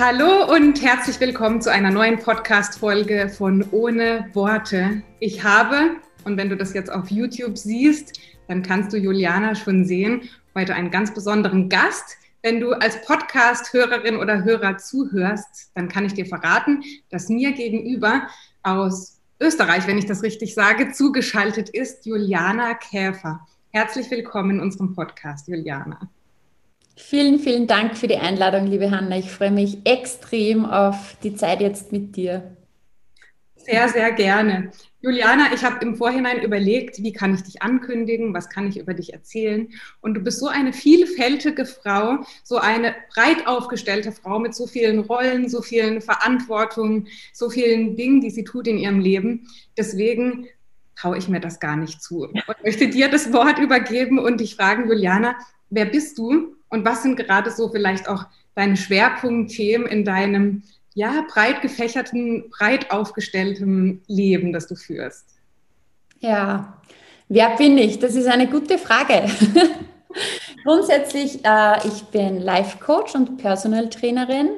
Hallo und herzlich willkommen zu einer neuen Podcast-Folge von Ohne Worte. Ich habe, und wenn du das jetzt auf YouTube siehst, dann kannst du Juliana schon sehen, heute einen ganz besonderen Gast. Wenn du als Podcast-Hörerin oder Hörer zuhörst, dann kann ich dir verraten, dass mir gegenüber aus Österreich, wenn ich das richtig sage, zugeschaltet ist Juliana Käfer. Herzlich willkommen in unserem Podcast, Juliana. Vielen, vielen Dank für die Einladung, liebe Hanna. Ich freue mich extrem auf die Zeit jetzt mit dir. Sehr, sehr gerne. Juliana, ich habe im Vorhinein überlegt, wie kann ich dich ankündigen, was kann ich über dich erzählen. Und du bist so eine vielfältige Frau, so eine breit aufgestellte Frau mit so vielen Rollen, so vielen Verantwortungen, so vielen Dingen, die sie tut in ihrem Leben. Deswegen traue ich mir das gar nicht zu und möchte dir das Wort übergeben und dich fragen, Juliana, wer bist du und was sind gerade so vielleicht auch deine Schwerpunktthemen in deinem ja, breit gefächerten, breit aufgestellten Leben, das du führst? Ja, wer bin ich? Das ist eine gute Frage. Grundsätzlich, äh, ich bin Life Coach und Personal Trainerin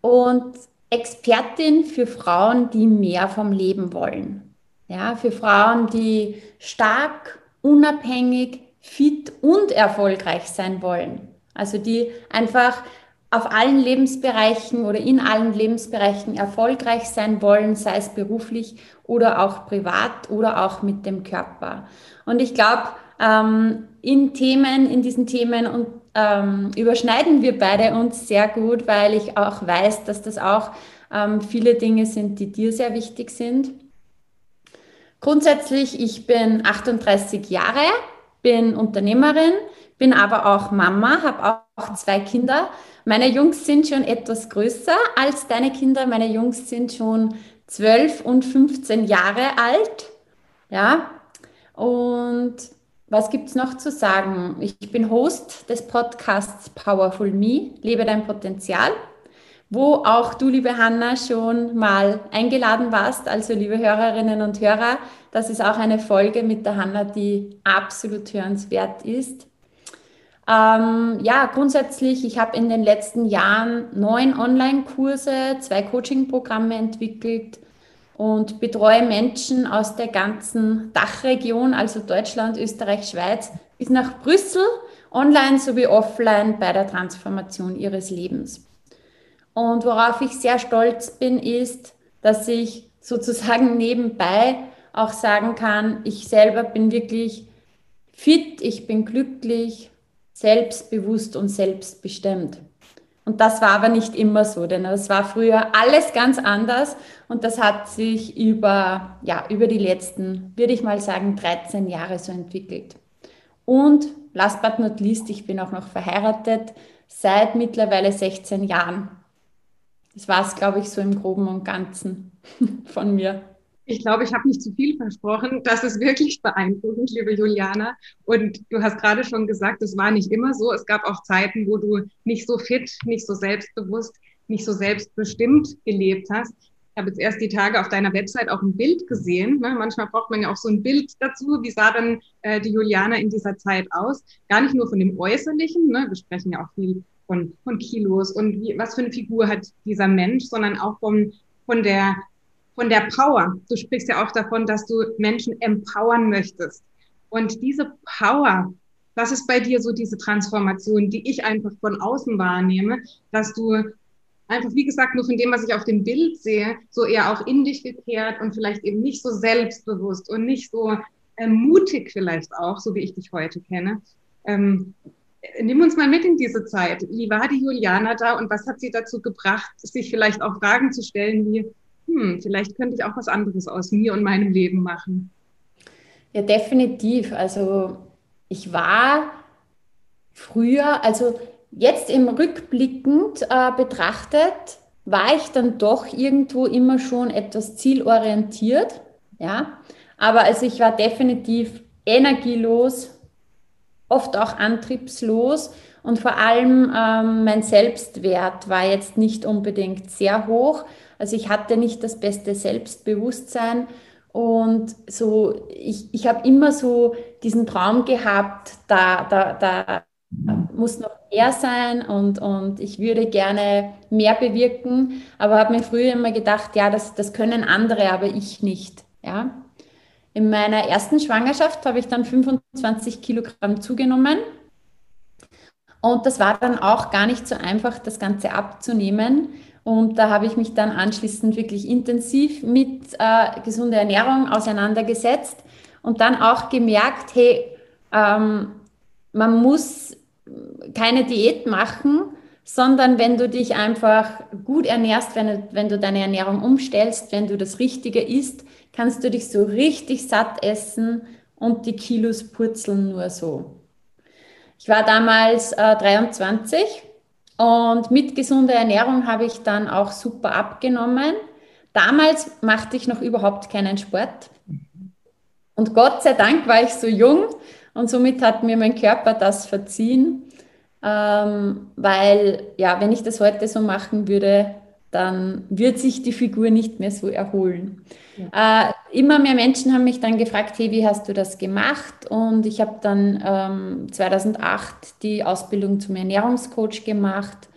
und Expertin für Frauen, die mehr vom Leben wollen. Ja, für Frauen, die stark, unabhängig, fit und erfolgreich sein wollen. Also die einfach auf allen Lebensbereichen oder in allen Lebensbereichen erfolgreich sein wollen, sei es beruflich oder auch privat oder auch mit dem Körper. Und ich glaube, ähm, in Themen, in diesen Themen und ähm, überschneiden wir beide uns sehr gut, weil ich auch weiß, dass das auch ähm, viele Dinge sind, die dir sehr wichtig sind. Grundsätzlich, ich bin 38 Jahre, bin Unternehmerin, bin aber auch Mama, habe auch zwei Kinder. Meine Jungs sind schon etwas größer als deine Kinder. Meine Jungs sind schon 12 und 15 Jahre alt. Ja, und was gibt es noch zu sagen? Ich bin Host des Podcasts Powerful Me, Lebe dein Potenzial wo auch du, liebe Hanna, schon mal eingeladen warst. Also, liebe Hörerinnen und Hörer, das ist auch eine Folge mit der Hanna, die absolut hörenswert ist. Ähm, ja, grundsätzlich, ich habe in den letzten Jahren neun Online-Kurse, zwei Coaching-Programme entwickelt und betreue Menschen aus der ganzen Dachregion, also Deutschland, Österreich, Schweiz, bis nach Brüssel, online sowie offline bei der Transformation ihres Lebens. Und worauf ich sehr stolz bin, ist, dass ich sozusagen nebenbei auch sagen kann, ich selber bin wirklich fit, ich bin glücklich, selbstbewusst und selbstbestimmt. Und das war aber nicht immer so, denn es war früher alles ganz anders und das hat sich über, ja, über die letzten, würde ich mal sagen, 13 Jahre so entwickelt. Und last but not least, ich bin auch noch verheiratet seit mittlerweile 16 Jahren. Das war es, glaube ich, so im Groben und Ganzen von mir. Ich glaube, ich habe nicht zu viel versprochen. Das ist wirklich beeindruckend, liebe Juliana. Und du hast gerade schon gesagt, es war nicht immer so. Es gab auch Zeiten, wo du nicht so fit, nicht so selbstbewusst, nicht so selbstbestimmt gelebt hast. Ich habe jetzt erst die Tage auf deiner Website auch ein Bild gesehen. Ne? Manchmal braucht man ja auch so ein Bild dazu. Wie sah dann äh, die Juliana in dieser Zeit aus? Gar nicht nur von dem Äußerlichen. Ne? Wir sprechen ja auch viel von, von Kilos und wie, was für eine Figur hat dieser Mensch, sondern auch von, von, der, von der Power. Du sprichst ja auch davon, dass du Menschen empowern möchtest. Und diese Power, das ist bei dir so diese Transformation, die ich einfach von außen wahrnehme, dass du einfach, wie gesagt, nur von dem, was ich auf dem Bild sehe, so eher auch in dich gekehrt und vielleicht eben nicht so selbstbewusst und nicht so äh, mutig vielleicht auch, so wie ich dich heute kenne, ähm, nimm uns mal mit in diese Zeit. Wie war die Juliana da und was hat sie dazu gebracht, sich vielleicht auch Fragen zu stellen wie, hm, vielleicht könnte ich auch was anderes aus mir und meinem Leben machen? Ja, definitiv. Also ich war früher, also jetzt im Rückblickend äh, betrachtet, war ich dann doch irgendwo immer schon etwas zielorientiert. Ja, aber also ich war definitiv energielos, oft auch antriebslos und vor allem ähm, mein Selbstwert war jetzt nicht unbedingt sehr hoch. Also ich hatte nicht das beste Selbstbewusstsein und so, ich, ich habe immer so diesen Traum gehabt, da, da, da muss noch mehr sein und, und ich würde gerne mehr bewirken, aber habe mir früher immer gedacht, ja, das, das können andere, aber ich nicht. Ja. In meiner ersten Schwangerschaft habe ich dann 25 Kilogramm zugenommen. Und das war dann auch gar nicht so einfach, das Ganze abzunehmen. Und da habe ich mich dann anschließend wirklich intensiv mit äh, gesunder Ernährung auseinandergesetzt und dann auch gemerkt, hey, ähm, man muss keine Diät machen, sondern wenn du dich einfach gut ernährst, wenn, wenn du deine Ernährung umstellst, wenn du das Richtige isst, kannst du dich so richtig satt essen und die Kilos purzeln nur so. Ich war damals äh, 23 und mit gesunder Ernährung habe ich dann auch super abgenommen. Damals machte ich noch überhaupt keinen Sport. Und Gott sei Dank war ich so jung und somit hat mir mein Körper das verziehen, ähm, weil ja, wenn ich das heute so machen würde, dann wird sich die Figur nicht mehr so erholen. Ja. Äh, immer mehr Menschen haben mich dann gefragt, hey, wie hast du das gemacht? Und ich habe dann ähm, 2008 die Ausbildung zum Ernährungscoach gemacht.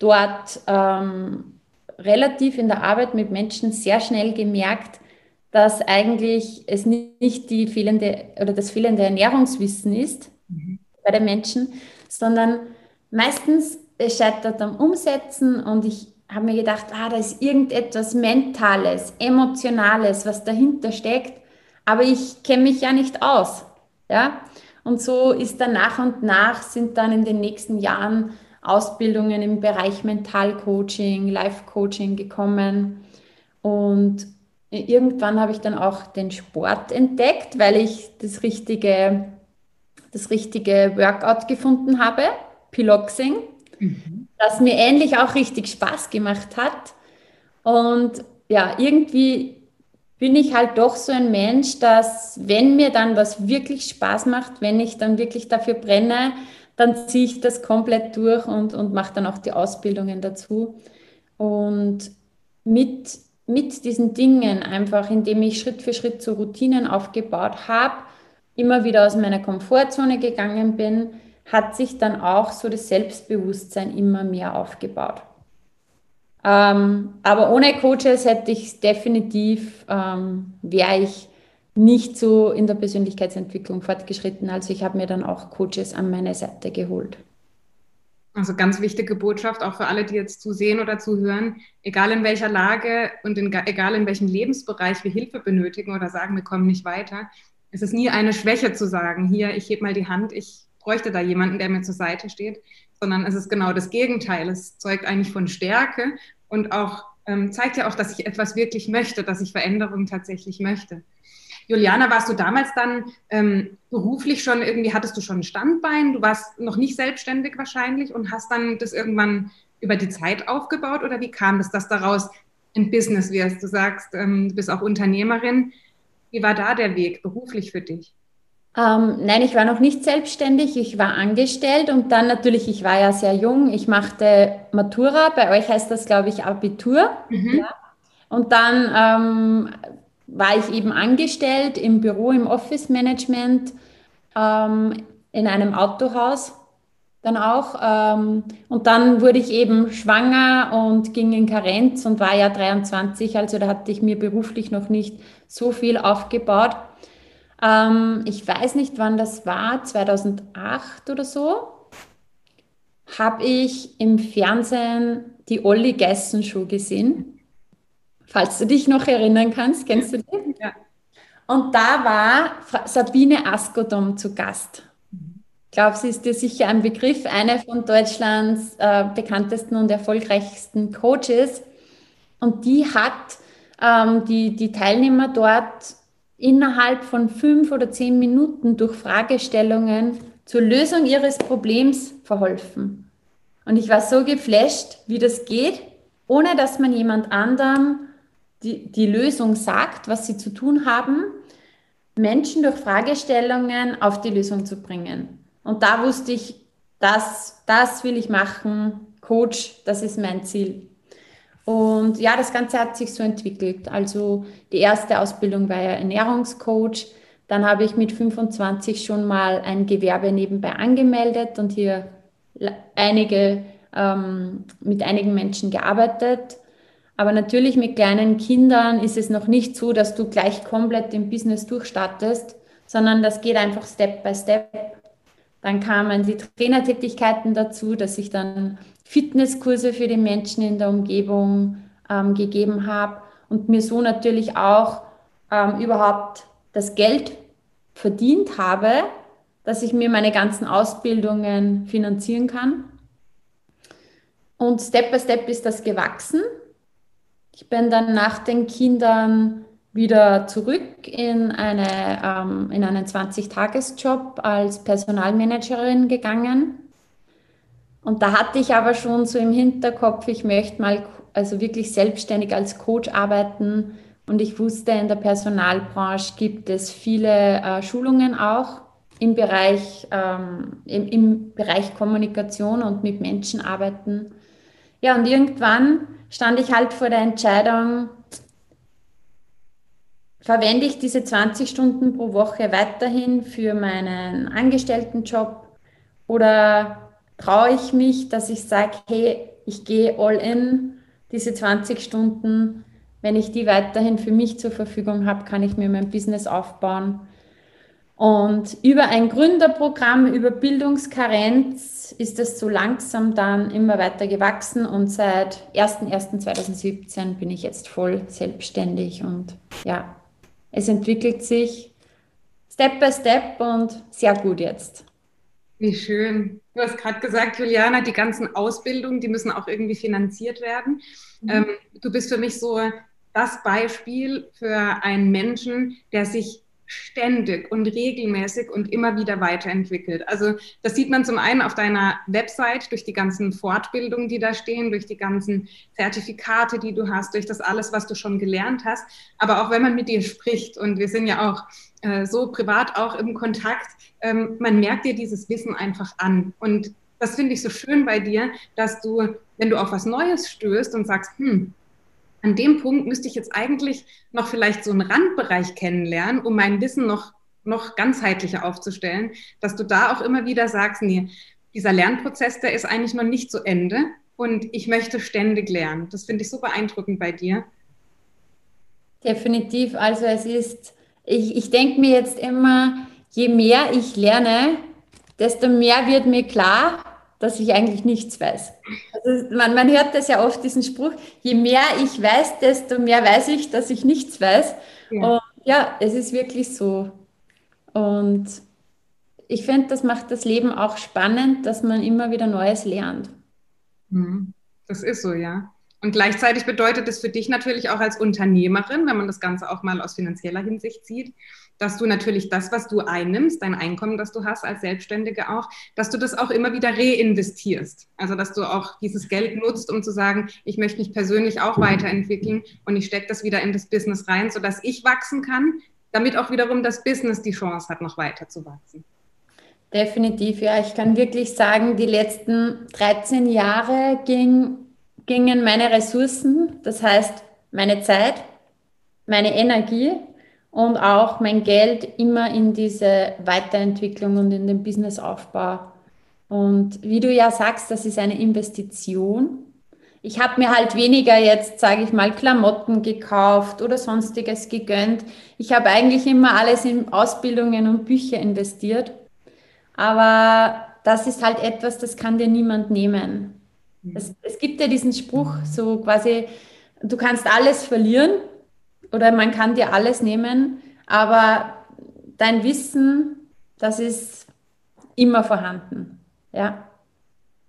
Dort ähm, relativ in der Arbeit mit Menschen sehr schnell gemerkt, dass eigentlich es nicht die fehlende oder das fehlende Ernährungswissen ist mhm. bei den Menschen, sondern meistens es scheitert am Umsetzen und ich habe mir gedacht, ah, da ist irgendetwas Mentales, Emotionales, was dahinter steckt, aber ich kenne mich ja nicht aus. Ja? Und so ist dann nach und nach sind dann in den nächsten Jahren Ausbildungen im Bereich Mentalcoaching, Life-Coaching gekommen. Und irgendwann habe ich dann auch den Sport entdeckt, weil ich das richtige, das richtige Workout gefunden habe, Piloxing. Mhm das mir ähnlich auch richtig Spaß gemacht hat. Und ja, irgendwie bin ich halt doch so ein Mensch, dass wenn mir dann was wirklich Spaß macht, wenn ich dann wirklich dafür brenne, dann ziehe ich das komplett durch und, und mache dann auch die Ausbildungen dazu. Und mit, mit diesen Dingen einfach, indem ich Schritt für Schritt so Routinen aufgebaut habe, immer wieder aus meiner Komfortzone gegangen bin, hat sich dann auch so das Selbstbewusstsein immer mehr aufgebaut. Ähm, aber ohne Coaches hätte ich definitiv, ähm, wäre ich nicht so in der Persönlichkeitsentwicklung fortgeschritten. Also ich habe mir dann auch Coaches an meine Seite geholt. Also ganz wichtige Botschaft auch für alle, die jetzt zusehen oder zuhören, egal in welcher Lage und in, egal in welchem Lebensbereich wir Hilfe benötigen oder sagen, wir kommen nicht weiter. Es ist nie eine Schwäche zu sagen, hier, ich hebe mal die Hand, ich bräuchte da jemanden, der mir zur Seite steht, sondern es ist genau das Gegenteil. Es zeugt eigentlich von Stärke und auch ähm, zeigt ja auch, dass ich etwas wirklich möchte, dass ich Veränderungen tatsächlich möchte. Juliana, warst du damals dann ähm, beruflich schon irgendwie, hattest du schon ein Standbein? Du warst noch nicht selbstständig wahrscheinlich und hast dann das irgendwann über die Zeit aufgebaut oder wie kam es, dass daraus ein Business wirst? Du sagst, ähm, du bist auch Unternehmerin. Wie war da der Weg beruflich für dich? Ähm, nein, ich war noch nicht selbstständig, ich war angestellt und dann natürlich, ich war ja sehr jung, ich machte Matura, bei euch heißt das, glaube ich, Abitur. Mhm. Ja. Und dann ähm, war ich eben angestellt im Büro, im Office Management, ähm, in einem Autohaus dann auch. Ähm, und dann wurde ich eben schwanger und ging in Karenz und war ja 23, also da hatte ich mir beruflich noch nicht so viel aufgebaut. Ähm, ich weiß nicht, wann das war, 2008 oder so, habe ich im Fernsehen die Olli Geissen Show gesehen. Falls du dich noch erinnern kannst, kennst du die? Ja. Und da war Sabine Askodom zu Gast. Ich glaube, sie ist dir sicher ein Begriff, eine von Deutschlands äh, bekanntesten und erfolgreichsten Coaches. Und die hat ähm, die, die Teilnehmer dort innerhalb von fünf oder zehn Minuten durch Fragestellungen zur Lösung ihres Problems verholfen. Und ich war so geflasht, wie das geht, ohne dass man jemand anderem die, die Lösung sagt, was sie zu tun haben, Menschen durch Fragestellungen auf die Lösung zu bringen. Und da wusste ich, das, das will ich machen, Coach, das ist mein Ziel. Und ja, das Ganze hat sich so entwickelt. Also die erste Ausbildung war ja Ernährungscoach. Dann habe ich mit 25 schon mal ein Gewerbe nebenbei angemeldet und hier einige, ähm, mit einigen Menschen gearbeitet. Aber natürlich mit kleinen Kindern ist es noch nicht so, dass du gleich komplett im Business durchstartest, sondern das geht einfach Step by Step. Dann kamen die Trainertätigkeiten dazu, dass ich dann Fitnesskurse für die Menschen in der Umgebung ähm, gegeben habe und mir so natürlich auch ähm, überhaupt das Geld verdient habe, dass ich mir meine ganzen Ausbildungen finanzieren kann. Und Step by Step ist das gewachsen. Ich bin dann nach den Kindern wieder zurück in, eine, ähm, in einen 20-Tages-Job als Personalmanagerin gegangen. Und da hatte ich aber schon so im Hinterkopf, ich möchte mal also wirklich selbstständig als Coach arbeiten. Und ich wusste, in der Personalbranche gibt es viele äh, Schulungen auch im Bereich, ähm, im, im Bereich Kommunikation und mit Menschen arbeiten. Ja, und irgendwann stand ich halt vor der Entscheidung, verwende ich diese 20 Stunden pro Woche weiterhin für meinen Angestelltenjob oder traue ich mich, dass ich sage, hey, ich gehe all in, diese 20 Stunden, wenn ich die weiterhin für mich zur Verfügung habe, kann ich mir mein Business aufbauen. Und über ein Gründerprogramm, über Bildungskarenz ist es so langsam dann immer weiter gewachsen und seit 01.01.2017 bin ich jetzt voll selbstständig und ja, es entwickelt sich Step by Step und sehr gut jetzt. Wie schön. Du hast gerade gesagt, Juliana, die ganzen Ausbildungen, die müssen auch irgendwie finanziert werden. Mhm. Ähm, du bist für mich so das Beispiel für einen Menschen, der sich ständig und regelmäßig und immer wieder weiterentwickelt. Also das sieht man zum einen auf deiner Website durch die ganzen Fortbildungen, die da stehen, durch die ganzen Zertifikate, die du hast, durch das alles, was du schon gelernt hast, aber auch wenn man mit dir spricht und wir sind ja auch äh, so privat auch im Kontakt, ähm, man merkt dir dieses Wissen einfach an und das finde ich so schön bei dir, dass du, wenn du auf was Neues stößt und sagst, hm, an dem Punkt müsste ich jetzt eigentlich noch vielleicht so einen Randbereich kennenlernen, um mein Wissen noch, noch ganzheitlicher aufzustellen, dass du da auch immer wieder sagst, nee, dieser Lernprozess, der ist eigentlich noch nicht zu Ende und ich möchte ständig lernen. Das finde ich so beeindruckend bei dir. Definitiv. Also es ist, ich, ich denke mir jetzt immer, je mehr ich lerne, desto mehr wird mir klar, dass ich eigentlich nichts weiß. Also man, man hört das ja oft, diesen Spruch, je mehr ich weiß, desto mehr weiß ich, dass ich nichts weiß. Ja. Und ja, es ist wirklich so. Und ich finde, das macht das Leben auch spannend, dass man immer wieder Neues lernt. Mhm. Das ist so, ja. Und gleichzeitig bedeutet es für dich natürlich auch als Unternehmerin, wenn man das Ganze auch mal aus finanzieller Hinsicht sieht, dass du natürlich das, was du einnimmst, dein Einkommen, das du hast als Selbstständige auch, dass du das auch immer wieder reinvestierst. Also dass du auch dieses Geld nutzt, um zu sagen, ich möchte mich persönlich auch weiterentwickeln und ich stecke das wieder in das Business rein, sodass ich wachsen kann, damit auch wiederum das Business die Chance hat, noch weiter zu wachsen. Definitiv, ja. Ich kann wirklich sagen, die letzten 13 Jahre ging, gingen meine Ressourcen, das heißt meine Zeit, meine Energie und auch mein Geld immer in diese Weiterentwicklung und in den Businessaufbau. Und wie du ja sagst, das ist eine Investition. Ich habe mir halt weniger jetzt, sage ich mal, Klamotten gekauft oder sonstiges gegönnt. Ich habe eigentlich immer alles in Ausbildungen und Bücher investiert. Aber das ist halt etwas, das kann dir niemand nehmen. Mhm. Es, es gibt ja diesen Spruch, so quasi, du kannst alles verlieren, oder man kann dir alles nehmen, aber dein Wissen, das ist immer vorhanden. Ja.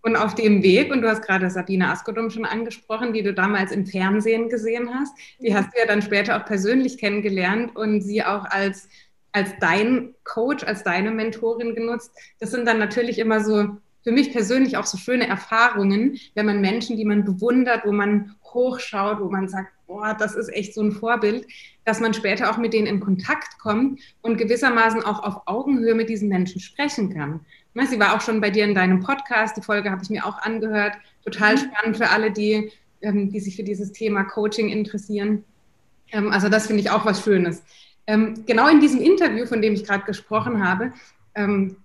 Und auf dem Weg, und du hast gerade Sabine Askodum schon angesprochen, die du damals im Fernsehen gesehen hast, die hast du ja dann später auch persönlich kennengelernt und sie auch als, als dein Coach, als deine Mentorin genutzt. Das sind dann natürlich immer so für mich persönlich auch so schöne Erfahrungen, wenn man Menschen, die man bewundert, wo man hochschaut, wo man sagt, boah, das ist echt so ein Vorbild, dass man später auch mit denen in Kontakt kommt und gewissermaßen auch auf Augenhöhe mit diesen Menschen sprechen kann. Ne, sie war auch schon bei dir in deinem Podcast, die Folge habe ich mir auch angehört. Total mhm. spannend für alle, die, ähm, die sich für dieses Thema Coaching interessieren. Ähm, also das finde ich auch was Schönes. Ähm, genau in diesem Interview, von dem ich gerade gesprochen habe,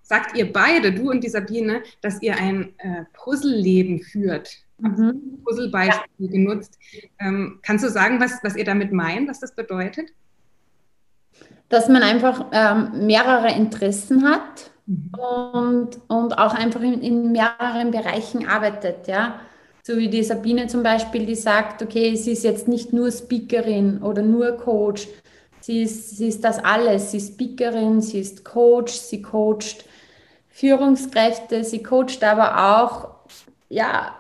sagt ihr beide, du und die Sabine, dass ihr ein äh, Puzzleleben führt. Mhm. Puzzlebeispiel ja. genutzt. Ähm, kannst du sagen, was, was ihr damit meint, was das bedeutet? Dass man einfach ähm, mehrere Interessen hat mhm. und, und auch einfach in, in mehreren Bereichen arbeitet, ja. So wie die Sabine zum Beispiel, die sagt, okay, sie ist jetzt nicht nur Speakerin oder nur Coach, sie ist, sie ist das alles. Sie ist Speakerin, sie ist Coach, sie coacht Führungskräfte, sie coacht aber auch ja,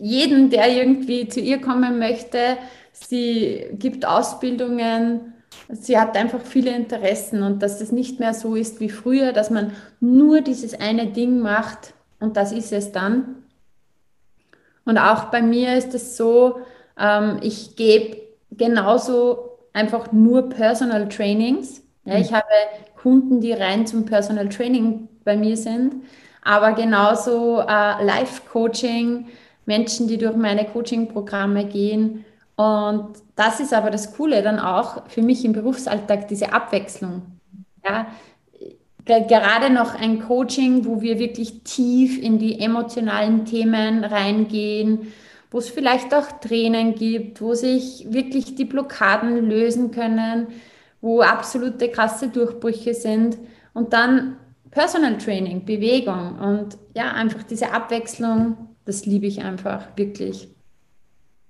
jeden, der irgendwie zu ihr kommen möchte. Sie gibt Ausbildungen, sie hat einfach viele Interessen und dass es nicht mehr so ist wie früher, dass man nur dieses eine Ding macht und das ist es dann, und auch bei mir ist es so, ähm, ich gebe genauso einfach nur Personal Trainings. Mhm. ich habe Kunden, die rein zum Personal Training bei mir sind, aber genauso äh, Live-Coaching, Menschen, die durch meine Coaching-Programme gehen. Und das ist aber das Coole dann auch für mich im Berufsalltag, diese Abwechslung. Ja, gerade noch ein Coaching, wo wir wirklich tief in die emotionalen Themen reingehen, wo es vielleicht auch Tränen gibt, wo sich wirklich die Blockaden lösen können, wo absolute krasse Durchbrüche sind und dann Personal Training, Bewegung und ja, einfach diese Abwechslung, das liebe ich einfach wirklich.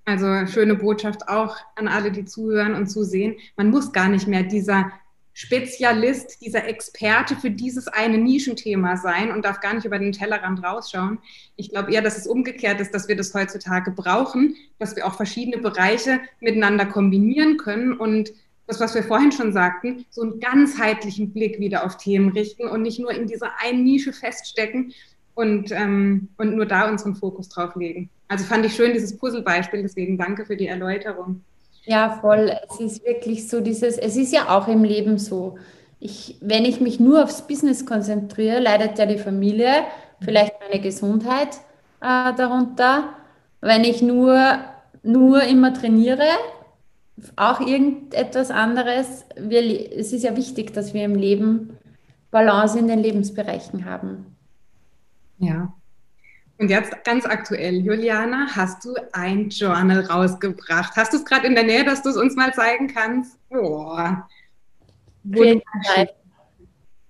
Also schöne Botschaft auch an alle, die zuhören und zusehen. Man muss gar nicht mehr dieser Spezialist, dieser Experte für dieses eine Nischenthema sein und darf gar nicht über den Tellerrand rausschauen. Ich glaube eher, dass es umgekehrt ist, dass wir das heutzutage brauchen, dass wir auch verschiedene Bereiche miteinander kombinieren können und das, was wir vorhin schon sagten, so einen ganzheitlichen Blick wieder auf Themen richten und nicht nur in dieser einen Nische feststecken und, ähm, und nur da unseren Fokus drauf legen. Also fand ich schön dieses Puzzlebeispiel, deswegen danke für die Erläuterung. Ja, voll. Es ist wirklich so dieses, es ist ja auch im Leben so. Ich, wenn ich mich nur aufs Business konzentriere, leidet ja die Familie, vielleicht meine Gesundheit äh, darunter. Wenn ich nur, nur immer trainiere, auch irgendetwas anderes. Wir, es ist ja wichtig, dass wir im Leben Balance in den Lebensbereichen haben. Ja, und jetzt ganz aktuell, Juliana, hast du ein Journal rausgebracht? Hast du es gerade in der Nähe, dass du es uns mal zeigen kannst? Boah. Create Your Life.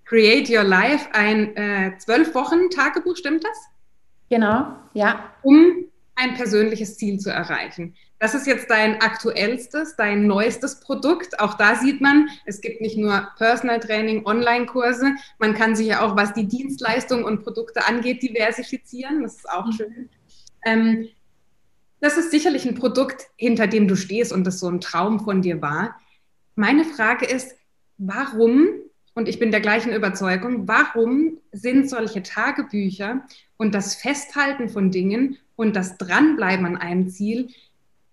Create Your Life, ein äh, zwölf äh, Wochen Tagebuch, stimmt das? Genau, ja. Um ein persönliches Ziel zu erreichen. Das ist jetzt dein aktuellstes, dein neuestes Produkt. Auch da sieht man, es gibt nicht nur Personal Training, Online-Kurse, man kann sich ja auch, was die Dienstleistungen und Produkte angeht, diversifizieren. Das ist auch mhm. schön. Ähm, das ist sicherlich ein Produkt, hinter dem du stehst und das so ein Traum von dir war. Meine Frage ist, warum, und ich bin der gleichen Überzeugung, warum sind solche Tagebücher und das Festhalten von Dingen und das Dranbleiben an einem Ziel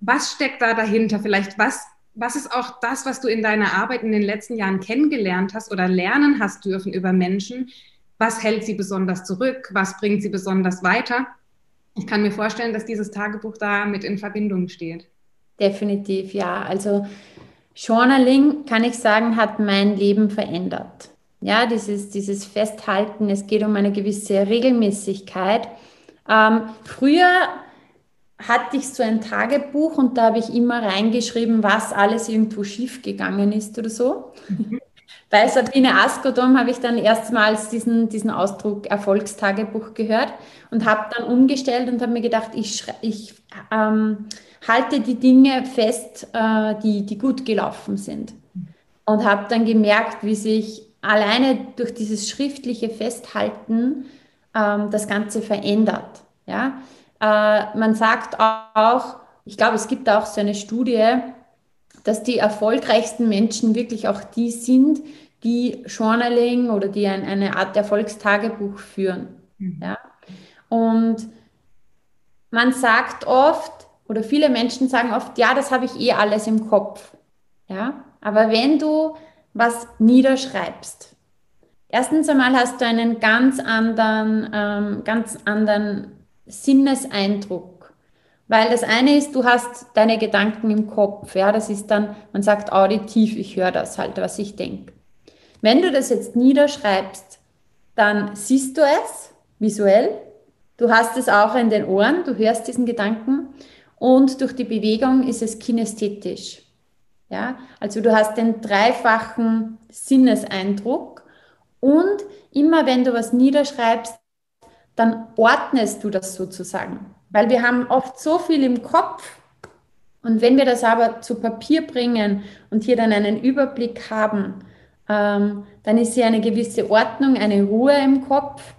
was steckt da dahinter? Vielleicht was, was ist auch das, was du in deiner Arbeit in den letzten Jahren kennengelernt hast oder lernen hast dürfen über Menschen? Was hält sie besonders zurück? Was bringt sie besonders weiter? Ich kann mir vorstellen, dass dieses Tagebuch da mit in Verbindung steht. Definitiv, ja. Also Journaling, kann ich sagen, hat mein Leben verändert. Ja, dieses, dieses Festhalten, es geht um eine gewisse Regelmäßigkeit. Ähm, früher hatte ich so ein Tagebuch und da habe ich immer reingeschrieben, was alles irgendwo schief gegangen ist oder so. Mhm. Bei Sabine Askodom habe ich dann erstmals diesen, diesen Ausdruck Erfolgstagebuch gehört und habe dann umgestellt und habe mir gedacht, ich, ich ähm, halte die Dinge fest, äh, die, die gut gelaufen sind. Und habe dann gemerkt, wie sich alleine durch dieses schriftliche Festhalten ähm, das Ganze verändert. Ja? Äh, man sagt auch, ich glaube, es gibt auch so eine Studie, dass die erfolgreichsten Menschen wirklich auch die sind, die Journaling oder die ein, eine Art Erfolgstagebuch führen. Mhm. Ja? Und man sagt oft, oder viele Menschen sagen oft, ja, das habe ich eh alles im Kopf. Ja? Aber wenn du was niederschreibst, erstens einmal hast du einen ganz anderen, ähm, ganz anderen Sinneseindruck. Weil das eine ist, du hast deine Gedanken im Kopf, ja, das ist dann, man sagt auditiv, ich höre das halt, was ich denke. Wenn du das jetzt niederschreibst, dann siehst du es visuell, du hast es auch in den Ohren, du hörst diesen Gedanken und durch die Bewegung ist es kinästhetisch. Ja, also du hast den dreifachen Sinneseindruck und immer wenn du was niederschreibst, dann ordnest du das sozusagen. Weil wir haben oft so viel im Kopf und wenn wir das aber zu Papier bringen und hier dann einen Überblick haben, ähm, dann ist hier eine gewisse Ordnung, eine Ruhe im Kopf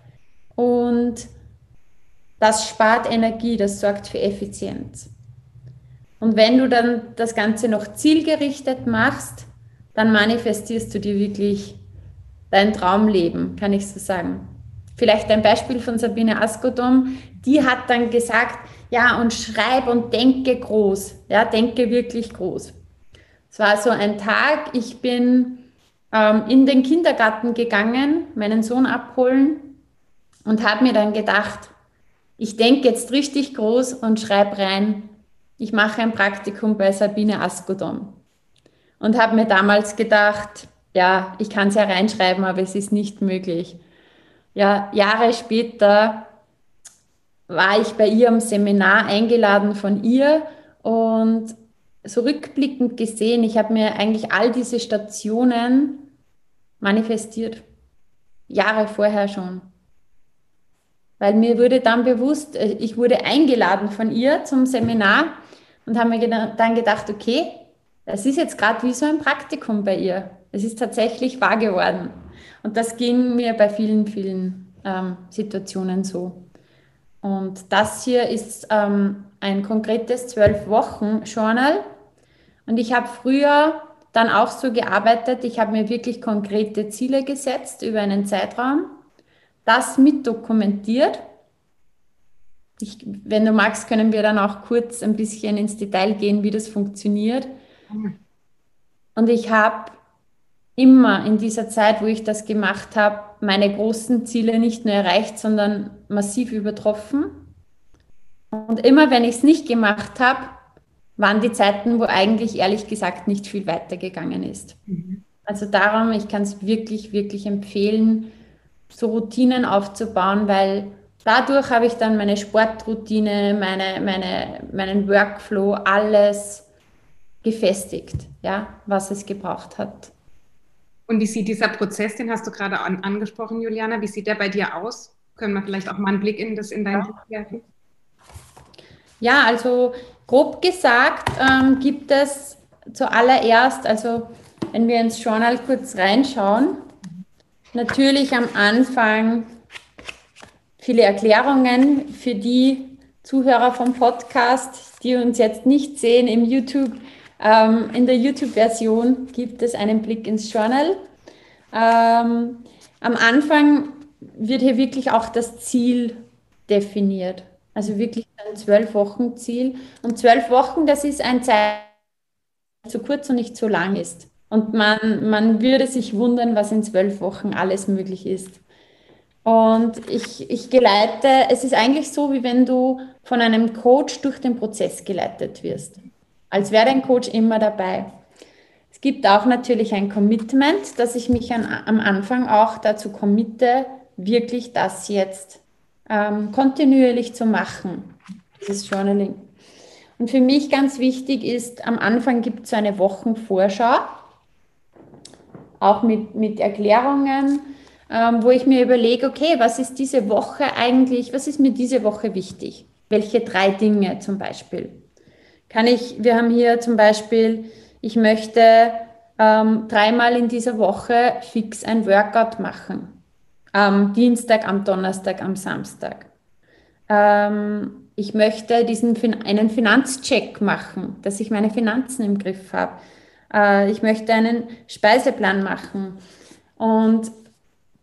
und das spart Energie, das sorgt für Effizienz. Und wenn du dann das Ganze noch zielgerichtet machst, dann manifestierst du dir wirklich dein Traumleben, kann ich so sagen. Vielleicht ein Beispiel von Sabine Askodom, die hat dann gesagt, ja, und schreib und denke groß, ja, denke wirklich groß. Es war so ein Tag, ich bin ähm, in den Kindergarten gegangen, meinen Sohn abholen und habe mir dann gedacht, ich denke jetzt richtig groß und schreibe rein, ich mache ein Praktikum bei Sabine Askodom. Und habe mir damals gedacht, ja, ich kann es ja reinschreiben, aber es ist nicht möglich. Ja, Jahre später war ich bei ihr am Seminar eingeladen von ihr und so rückblickend gesehen, ich habe mir eigentlich all diese Stationen manifestiert. Jahre vorher schon. Weil mir wurde dann bewusst, äh, ich wurde eingeladen von ihr zum Seminar und habe mir dann gedacht, okay, das ist jetzt gerade wie so ein Praktikum bei ihr. Es ist tatsächlich wahr geworden. Und das ging mir bei vielen, vielen ähm, Situationen so. Und das hier ist ähm, ein konkretes zwölf Wochen Journal. Und ich habe früher dann auch so gearbeitet, ich habe mir wirklich konkrete Ziele gesetzt über einen Zeitraum, das mit dokumentiert. Ich, wenn du magst, können wir dann auch kurz ein bisschen ins Detail gehen, wie das funktioniert. Und ich habe immer in dieser Zeit, wo ich das gemacht habe, meine großen Ziele nicht nur erreicht, sondern massiv übertroffen. Und immer wenn ich es nicht gemacht habe, waren die Zeiten, wo eigentlich ehrlich gesagt nicht viel weitergegangen ist. Mhm. Also darum, ich kann es wirklich, wirklich empfehlen, so Routinen aufzubauen, weil dadurch habe ich dann meine Sportroutine, meine, meine, meinen Workflow, alles gefestigt, ja, was es gebraucht hat. Und wie sieht dieser Prozess, den hast du gerade an, angesprochen, Juliana, wie sieht der bei dir aus? Können wir vielleicht auch mal einen Blick in das in dein Buch werfen? Ja, also grob gesagt ähm, gibt es zuallererst, also wenn wir ins Journal kurz reinschauen, natürlich am Anfang viele Erklärungen für die Zuhörer vom Podcast, die uns jetzt nicht sehen im YouTube ähm, in der YouTube-Version gibt es einen Blick ins Journal. Ähm, am Anfang wird hier wirklich auch das Ziel definiert. Also wirklich ein zwölf Wochen Ziel. Und zwölf Wochen, das ist ein Zeit, zu kurz und nicht zu lang ist. Und man, man würde sich wundern, was in zwölf Wochen alles möglich ist. Und ich, ich geleite, es ist eigentlich so, wie wenn du von einem Coach durch den Prozess geleitet wirst als wäre ein Coach immer dabei. Es gibt auch natürlich ein Commitment, dass ich mich an, am Anfang auch dazu committe, wirklich das jetzt ähm, kontinuierlich zu machen, dieses Journaling. Und für mich ganz wichtig ist, am Anfang gibt es so eine Wochenvorschau, auch mit, mit Erklärungen, ähm, wo ich mir überlege, okay, was ist diese Woche eigentlich, was ist mir diese Woche wichtig? Welche drei Dinge zum Beispiel? Kann ich, wir haben hier zum Beispiel, ich möchte ähm, dreimal in dieser Woche fix ein Workout machen. Am Dienstag, am Donnerstag, am Samstag. Ähm, ich möchte diesen einen Finanzcheck machen, dass ich meine Finanzen im Griff habe. Äh, ich möchte einen Speiseplan machen. Und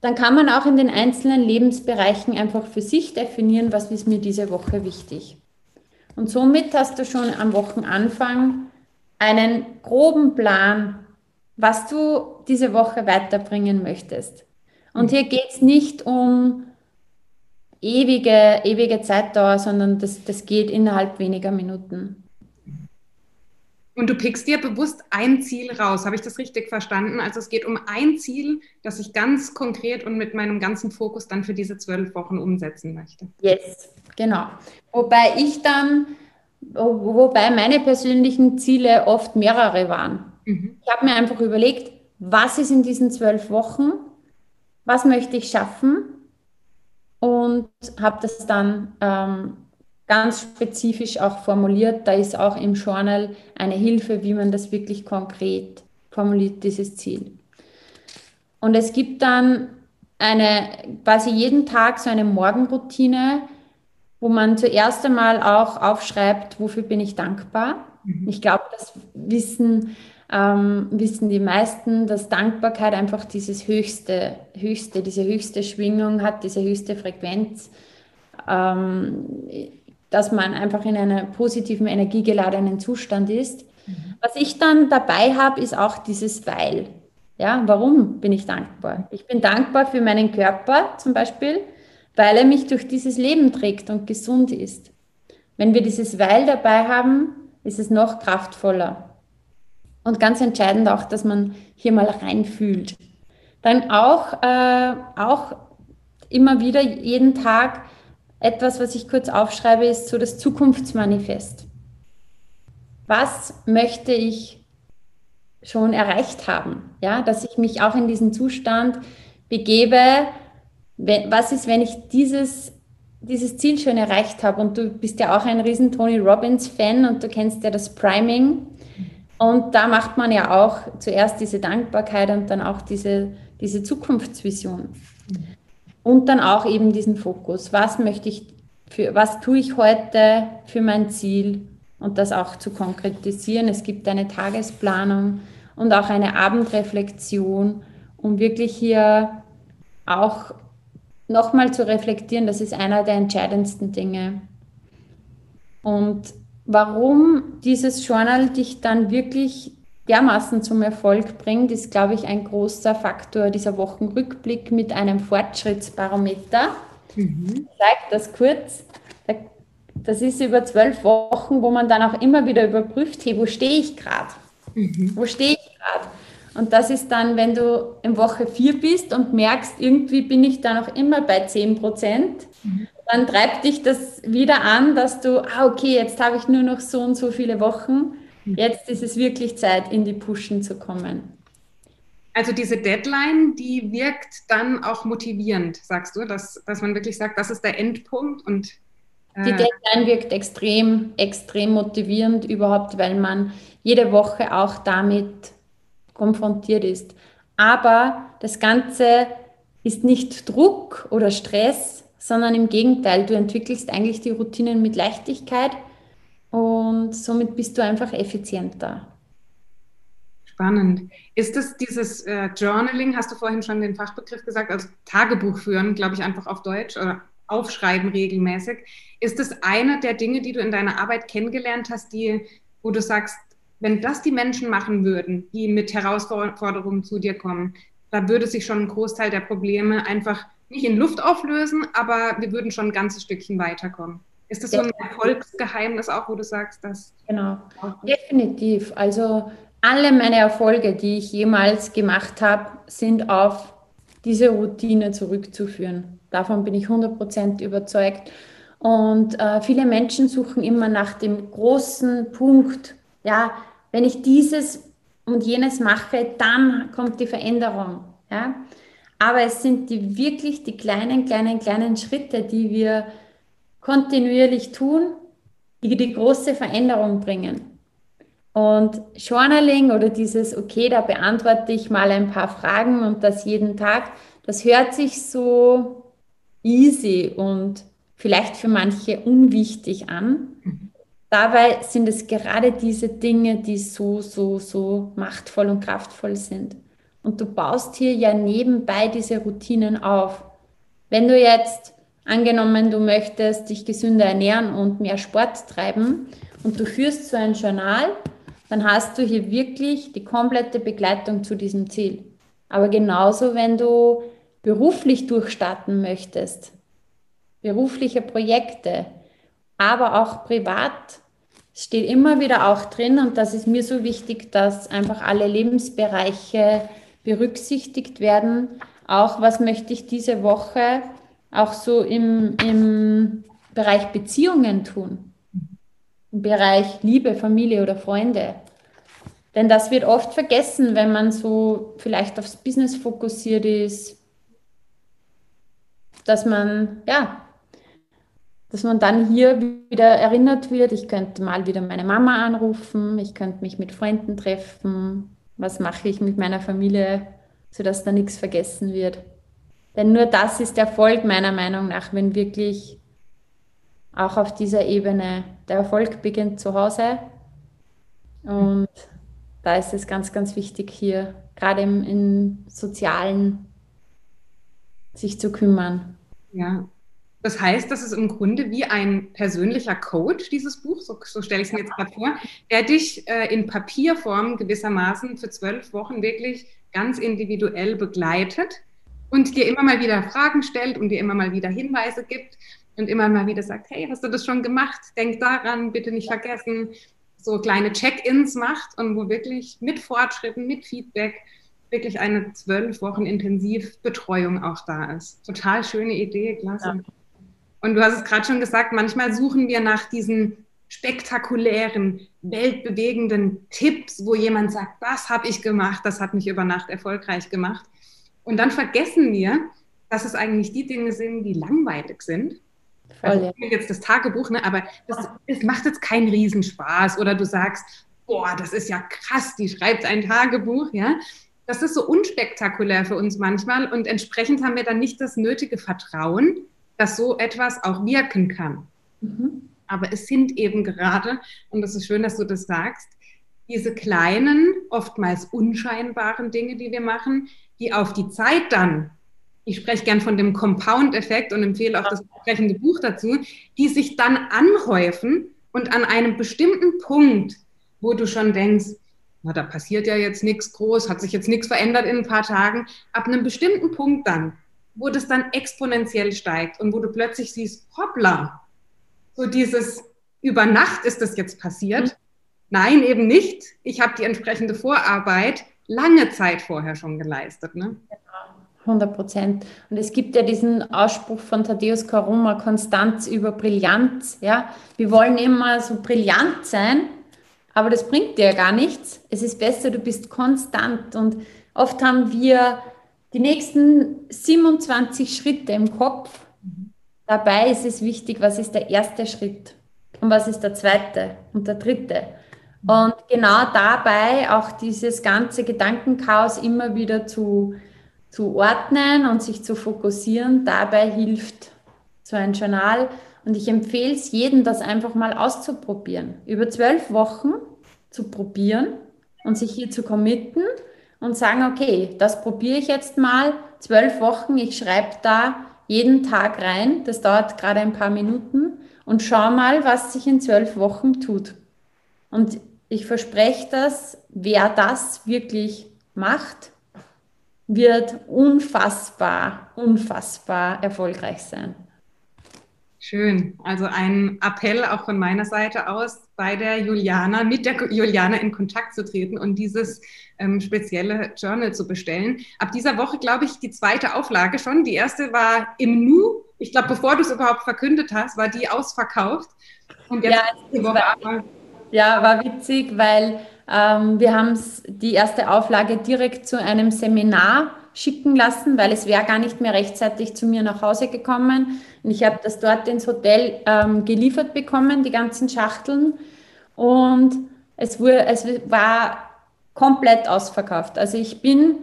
dann kann man auch in den einzelnen Lebensbereichen einfach für sich definieren, was ist mir diese Woche wichtig. Und somit hast du schon am Wochenanfang einen groben Plan, was du diese Woche weiterbringen möchtest. Und hier geht es nicht um ewige, ewige Zeitdauer, sondern das, das geht innerhalb weniger Minuten. Und du pickst dir bewusst ein Ziel raus. Habe ich das richtig verstanden? Also es geht um ein Ziel, das ich ganz konkret und mit meinem ganzen Fokus dann für diese zwölf Wochen umsetzen möchte. Yes, genau. Wobei ich dann, wobei meine persönlichen Ziele oft mehrere waren. Mhm. Ich habe mir einfach überlegt, was ist in diesen zwölf Wochen, was möchte ich schaffen und habe das dann ähm, ganz spezifisch auch formuliert. Da ist auch im Journal eine Hilfe, wie man das wirklich konkret formuliert, dieses Ziel. Und es gibt dann eine, quasi jeden Tag so eine Morgenroutine, wo man zuerst einmal auch aufschreibt, wofür bin ich dankbar. Mhm. Ich glaube, das wissen, ähm, wissen die meisten, dass Dankbarkeit einfach dieses höchste, höchste, diese höchste Schwingung hat, diese höchste Frequenz. Ähm, dass man einfach in einem positiven, energiegeladenen Zustand ist. Mhm. Was ich dann dabei habe, ist auch dieses Weil. Ja, warum bin ich dankbar? Ich bin dankbar für meinen Körper zum Beispiel, weil er mich durch dieses Leben trägt und gesund ist. Wenn wir dieses Weil dabei haben, ist es noch kraftvoller. Und ganz entscheidend auch, dass man hier mal reinfühlt. Dann auch, äh, auch immer wieder jeden Tag etwas, was ich kurz aufschreibe, ist so das Zukunftsmanifest. Was möchte ich schon erreicht haben? Ja, dass ich mich auch in diesen Zustand begebe. Was ist, wenn ich dieses, dieses Ziel schon erreicht habe? Und du bist ja auch ein riesen Tony Robbins Fan und du kennst ja das Priming. Und da macht man ja auch zuerst diese Dankbarkeit und dann auch diese, diese Zukunftsvision. Und dann auch eben diesen Fokus. Was möchte ich für, was tue ich heute für mein Ziel und das auch zu konkretisieren. Es gibt eine Tagesplanung und auch eine Abendreflexion, um wirklich hier auch nochmal zu reflektieren. Das ist einer der entscheidendsten Dinge. Und warum dieses Journal dich dann wirklich dermaßen zum Erfolg bringt, ist, glaube ich, ein großer Faktor dieser Wochenrückblick mit einem Fortschrittsbarometer. Mhm. Ich zeige das kurz. Das ist über zwölf Wochen, wo man dann auch immer wieder überprüft, hey, wo stehe ich gerade? Mhm. Wo stehe ich gerade? Und das ist dann, wenn du in Woche vier bist und merkst, irgendwie bin ich da noch immer bei 10 Prozent, mhm. dann treibt dich das wieder an, dass du, ah, okay, jetzt habe ich nur noch so und so viele Wochen Jetzt ist es wirklich Zeit, in die Pushen zu kommen. Also diese Deadline, die wirkt dann auch motivierend, sagst du, dass, dass man wirklich sagt, das ist der Endpunkt und äh die Deadline wirkt extrem, extrem motivierend überhaupt, weil man jede Woche auch damit konfrontiert ist. Aber das Ganze ist nicht Druck oder Stress, sondern im Gegenteil, du entwickelst eigentlich die Routinen mit Leichtigkeit und somit bist du einfach effizienter. Spannend. Ist es dieses äh, Journaling, hast du vorhin schon den Fachbegriff gesagt, also Tagebuch führen, glaube ich, einfach auf Deutsch oder aufschreiben regelmäßig. Ist es eine der Dinge, die du in deiner Arbeit kennengelernt hast, die, wo du sagst, wenn das die Menschen machen würden, die mit Herausforderungen zu dir kommen, da würde sich schon ein Großteil der Probleme einfach nicht in Luft auflösen, aber wir würden schon ein ganzes Stückchen weiterkommen. Ist das so ein Erfolgsgeheimnis auch, wo du sagst, dass. Genau, definitiv. Also alle meine Erfolge, die ich jemals gemacht habe, sind auf diese Routine zurückzuführen. Davon bin ich 100% überzeugt. Und äh, viele Menschen suchen immer nach dem großen Punkt. Ja, wenn ich dieses und jenes mache, dann kommt die Veränderung. Ja? Aber es sind die wirklich die kleinen, kleinen, kleinen Schritte, die wir kontinuierlich tun, die die große Veränderung bringen. Und Journaling oder dieses, okay, da beantworte ich mal ein paar Fragen und das jeden Tag, das hört sich so easy und vielleicht für manche unwichtig an. Dabei sind es gerade diese Dinge, die so, so, so machtvoll und kraftvoll sind. Und du baust hier ja nebenbei diese Routinen auf. Wenn du jetzt Angenommen, du möchtest dich gesünder ernähren und mehr Sport treiben und du führst so ein Journal, dann hast du hier wirklich die komplette Begleitung zu diesem Ziel. Aber genauso, wenn du beruflich durchstarten möchtest, berufliche Projekte, aber auch privat, steht immer wieder auch drin und das ist mir so wichtig, dass einfach alle Lebensbereiche berücksichtigt werden. Auch was möchte ich diese Woche auch so im, im Bereich Beziehungen tun, im Bereich Liebe, Familie oder Freunde. Denn das wird oft vergessen, wenn man so vielleicht aufs Business fokussiert ist, dass man, ja, dass man dann hier wieder erinnert wird, ich könnte mal wieder meine Mama anrufen, ich könnte mich mit Freunden treffen, was mache ich mit meiner Familie, sodass da nichts vergessen wird. Denn nur das ist Erfolg meiner Meinung nach, wenn wirklich auch auf dieser Ebene der Erfolg beginnt zu Hause. Und da ist es ganz, ganz wichtig, hier gerade im, im Sozialen sich zu kümmern. Ja, das heißt, das ist im Grunde wie ein persönlicher Coach, dieses Buch, so, so stelle ich es mir jetzt gerade vor, der dich äh, in Papierform gewissermaßen für zwölf Wochen wirklich ganz individuell begleitet und dir immer mal wieder Fragen stellt und dir immer mal wieder Hinweise gibt und immer mal wieder sagt, hey, hast du das schon gemacht? Denk daran, bitte nicht vergessen. So kleine Check-ins macht und wo wirklich mit Fortschritten, mit Feedback wirklich eine zwölf Wochen Intensivbetreuung auch da ist. Total schöne Idee, klasse. Ja. Und du hast es gerade schon gesagt, manchmal suchen wir nach diesen spektakulären, weltbewegenden Tipps, wo jemand sagt, das habe ich gemacht, das hat mich über Nacht erfolgreich gemacht. Und dann vergessen wir, dass es eigentlich die Dinge sind, die langweilig sind. Voll, also jetzt das Tagebuch, ne? aber das, das macht jetzt keinen Riesenspaß. Oder du sagst, boah, das ist ja krass, die schreibt ein Tagebuch, ja. Das ist so unspektakulär für uns manchmal und entsprechend haben wir dann nicht das nötige Vertrauen, dass so etwas auch wirken kann. Mhm. Aber es sind eben gerade, und das ist schön, dass du das sagst, diese kleinen, oftmals unscheinbaren Dinge, die wir machen, die auf die Zeit dann, ich spreche gern von dem Compound-Effekt und empfehle auch das entsprechende Buch dazu, die sich dann anhäufen und an einem bestimmten Punkt, wo du schon denkst, na, da passiert ja jetzt nichts groß, hat sich jetzt nichts verändert in ein paar Tagen, ab einem bestimmten Punkt dann, wo das dann exponentiell steigt und wo du plötzlich siehst, hoppla, so dieses über Nacht ist das jetzt passiert. Mhm. Nein, eben nicht. Ich habe die entsprechende Vorarbeit lange Zeit vorher schon geleistet. Ne? 100 Prozent. Und es gibt ja diesen Ausspruch von Thaddeus Karuma, Konstanz über Brillanz. Ja? Wir wollen immer so brillant sein, aber das bringt dir ja gar nichts. Es ist besser, du bist konstant. Und oft haben wir die nächsten 27 Schritte im Kopf. Dabei ist es wichtig, was ist der erste Schritt und was ist der zweite und der dritte. Und genau dabei auch dieses ganze Gedankenchaos immer wieder zu, zu ordnen und sich zu fokussieren, dabei hilft so ein Journal. Und ich empfehle es jedem, das einfach mal auszuprobieren. Über zwölf Wochen zu probieren und sich hier zu committen und sagen, okay, das probiere ich jetzt mal. Zwölf Wochen, ich schreibe da jeden Tag rein. Das dauert gerade ein paar Minuten. Und schau mal, was sich in zwölf Wochen tut. Und ich verspreche das, wer das wirklich macht, wird unfassbar, unfassbar erfolgreich sein. Schön. Also ein Appell auch von meiner Seite aus, bei der Juliana, mit der Juliana in Kontakt zu treten und dieses ähm, spezielle Journal zu bestellen. Ab dieser Woche, glaube ich, die zweite Auflage schon. Die erste war im Nu. Ich glaube, bevor du es überhaupt verkündet hast, war die ausverkauft. Und jetzt ja, die Woche war, ja, war witzig, weil ähm, wir haben die erste Auflage direkt zu einem Seminar schicken lassen, weil es wäre gar nicht mehr rechtzeitig zu mir nach Hause gekommen. Und ich habe das dort ins Hotel ähm, geliefert bekommen, die ganzen Schachteln. Und es, wurde, es war komplett ausverkauft. Also ich bin